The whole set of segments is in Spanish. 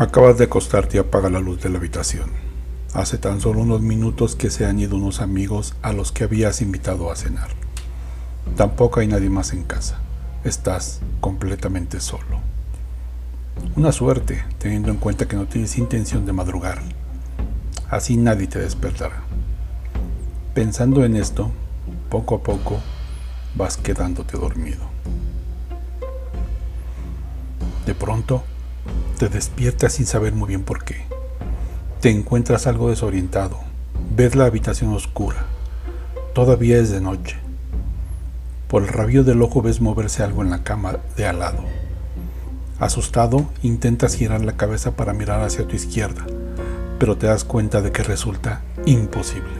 Acabas de acostarte y apaga la luz de la habitación. Hace tan solo unos minutos que se han ido unos amigos a los que habías invitado a cenar. Tampoco hay nadie más en casa. Estás completamente solo. Una suerte, teniendo en cuenta que no tienes intención de madrugar. Así nadie te despertará. Pensando en esto, poco a poco vas quedándote dormido. De pronto, te despiertas sin saber muy bien por qué. Te encuentras algo desorientado. Ves la habitación oscura. Todavía es de noche. Por el rabillo del ojo ves moverse algo en la cama de al lado. Asustado, intentas girar la cabeza para mirar hacia tu izquierda, pero te das cuenta de que resulta imposible.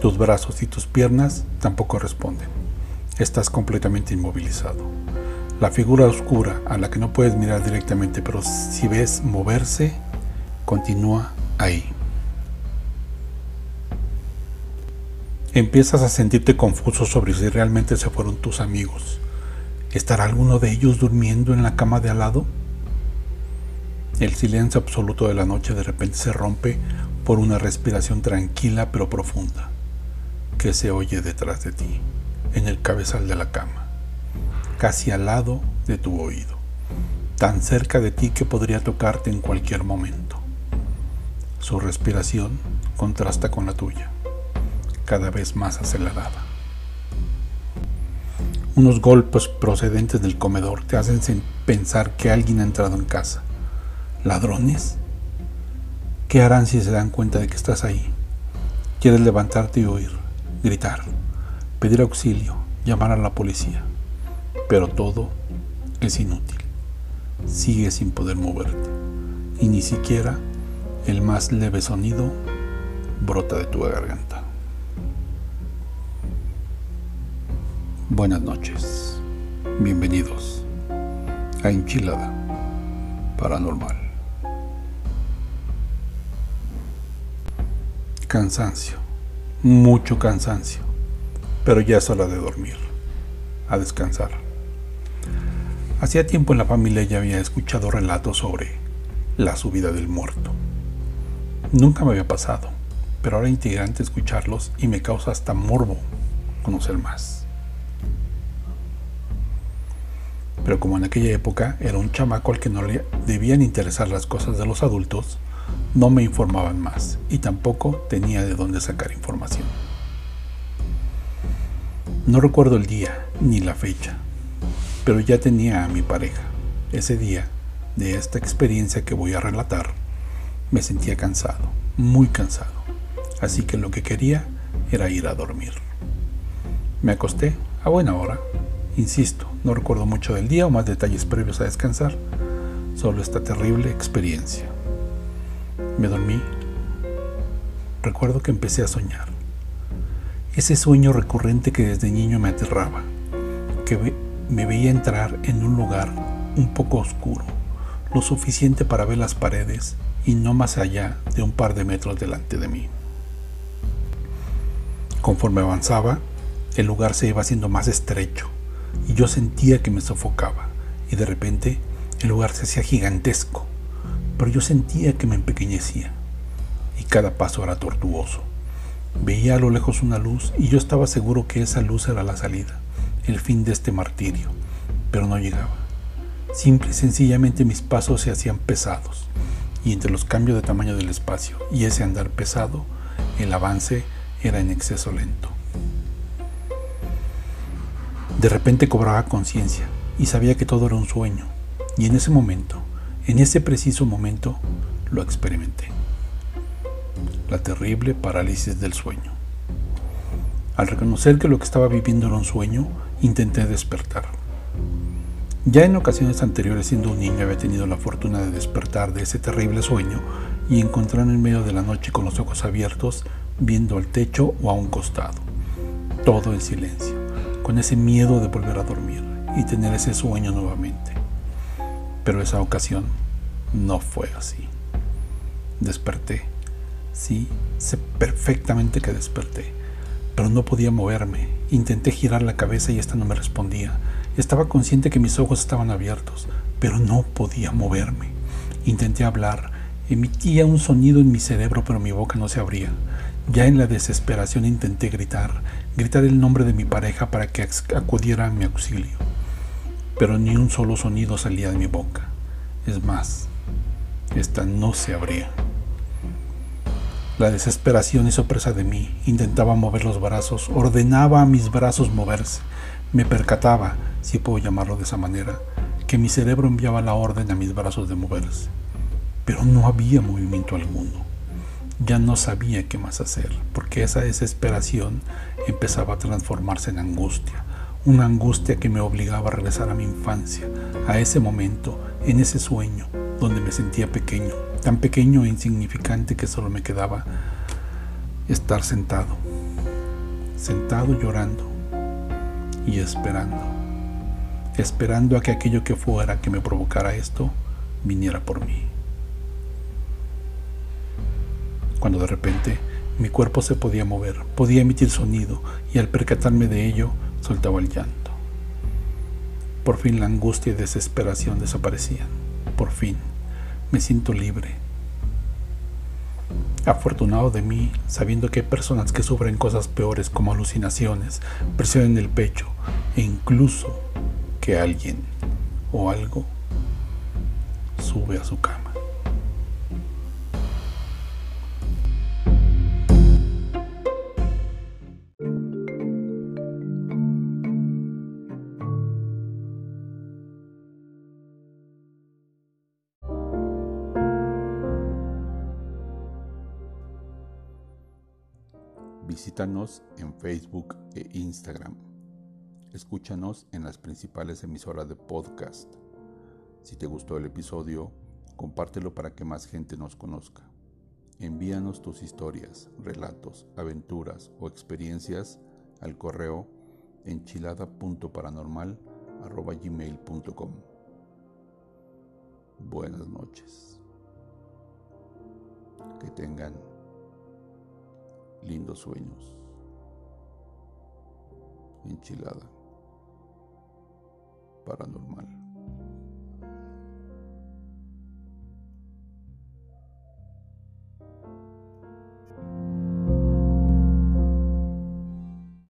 Tus brazos y tus piernas tampoco responden. Estás completamente inmovilizado. La figura oscura a la que no puedes mirar directamente, pero si ves moverse, continúa ahí. Empiezas a sentirte confuso sobre si realmente se fueron tus amigos. ¿Estará alguno de ellos durmiendo en la cama de al lado? El silencio absoluto de la noche de repente se rompe por una respiración tranquila pero profunda que se oye detrás de ti, en el cabezal de la cama casi al lado de tu oído, tan cerca de ti que podría tocarte en cualquier momento. Su respiración contrasta con la tuya, cada vez más acelerada. Unos golpes procedentes del comedor te hacen pensar que alguien ha entrado en casa. ¿Ladrones? ¿Qué harán si se dan cuenta de que estás ahí? Quieres levantarte y huir, gritar, pedir auxilio, llamar a la policía pero todo es inútil. Sigues sin poder moverte y ni siquiera el más leve sonido brota de tu garganta. Buenas noches, bienvenidos a Enchilada Paranormal. Cansancio, mucho cansancio, pero ya es hora de dormir, a descansar. Hacía tiempo en la familia ya había escuchado relatos sobre la subida del muerto. Nunca me había pasado, pero ahora integrante escucharlos y me causa hasta morbo conocer más. Pero como en aquella época era un chamaco al que no le debían interesar las cosas de los adultos, no me informaban más y tampoco tenía de dónde sacar información. No recuerdo el día ni la fecha, pero ya tenía a mi pareja. Ese día, de esta experiencia que voy a relatar, me sentía cansado, muy cansado, así que lo que quería era ir a dormir. Me acosté a buena hora, insisto, no recuerdo mucho del día o más detalles previos a descansar, solo esta terrible experiencia. Me dormí, recuerdo que empecé a soñar, ese sueño recurrente que desde niño me aterraba, que me veía entrar en un lugar un poco oscuro, lo suficiente para ver las paredes y no más allá de un par de metros delante de mí. Conforme avanzaba, el lugar se iba haciendo más estrecho y yo sentía que me sofocaba y de repente el lugar se hacía gigantesco, pero yo sentía que me empequeñecía y cada paso era tortuoso. Veía a lo lejos una luz y yo estaba seguro que esa luz era la salida el fin de este martirio, pero no llegaba. Simple y sencillamente mis pasos se hacían pesados, y entre los cambios de tamaño del espacio y ese andar pesado, el avance era en exceso lento. De repente cobraba conciencia y sabía que todo era un sueño, y en ese momento, en ese preciso momento, lo experimenté. La terrible parálisis del sueño. Al reconocer que lo que estaba viviendo era un sueño, intenté despertar. Ya en ocasiones anteriores, siendo un niño, había tenido la fortuna de despertar de ese terrible sueño y encontrarme en medio de la noche con los ojos abiertos, viendo al techo o a un costado. Todo en silencio, con ese miedo de volver a dormir y tener ese sueño nuevamente. Pero esa ocasión no fue así. Desperté. Sí, sé perfectamente que desperté pero no podía moverme. Intenté girar la cabeza y esta no me respondía. Estaba consciente que mis ojos estaban abiertos, pero no podía moverme. Intenté hablar, emitía un sonido en mi cerebro pero mi boca no se abría. Ya en la desesperación intenté gritar, gritar el nombre de mi pareja para que acudiera a mi auxilio. Pero ni un solo sonido salía de mi boca. Es más, esta no se abría. La desesperación hizo presa de mí. Intentaba mover los brazos, ordenaba a mis brazos moverse. Me percataba, si puedo llamarlo de esa manera, que mi cerebro enviaba la orden a mis brazos de moverse. Pero no había movimiento alguno. Ya no sabía qué más hacer, porque esa desesperación empezaba a transformarse en angustia, una angustia que me obligaba a regresar a mi infancia, a ese momento, en ese sueño, donde me sentía pequeño, tan pequeño e insignificante que solo me quedaba estar sentado, sentado llorando y esperando, esperando a que aquello que fuera que me provocara esto viniera por mí. Cuando de repente mi cuerpo se podía mover, podía emitir sonido y al percatarme de ello soltaba el llanto. Por fin la angustia y desesperación desaparecían. Por fin me siento libre. Afortunado de mí, sabiendo que hay personas que sufren cosas peores como alucinaciones, presión en el pecho e incluso que alguien o algo sube a su cama. Visítanos en Facebook e Instagram. Escúchanos en las principales emisoras de podcast. Si te gustó el episodio, compártelo para que más gente nos conozca. Envíanos tus historias, relatos, aventuras o experiencias al correo enchilada.paranormal.gmail.com Buenas noches. Que tengan lindos sueños. Enchilada. Paranormal.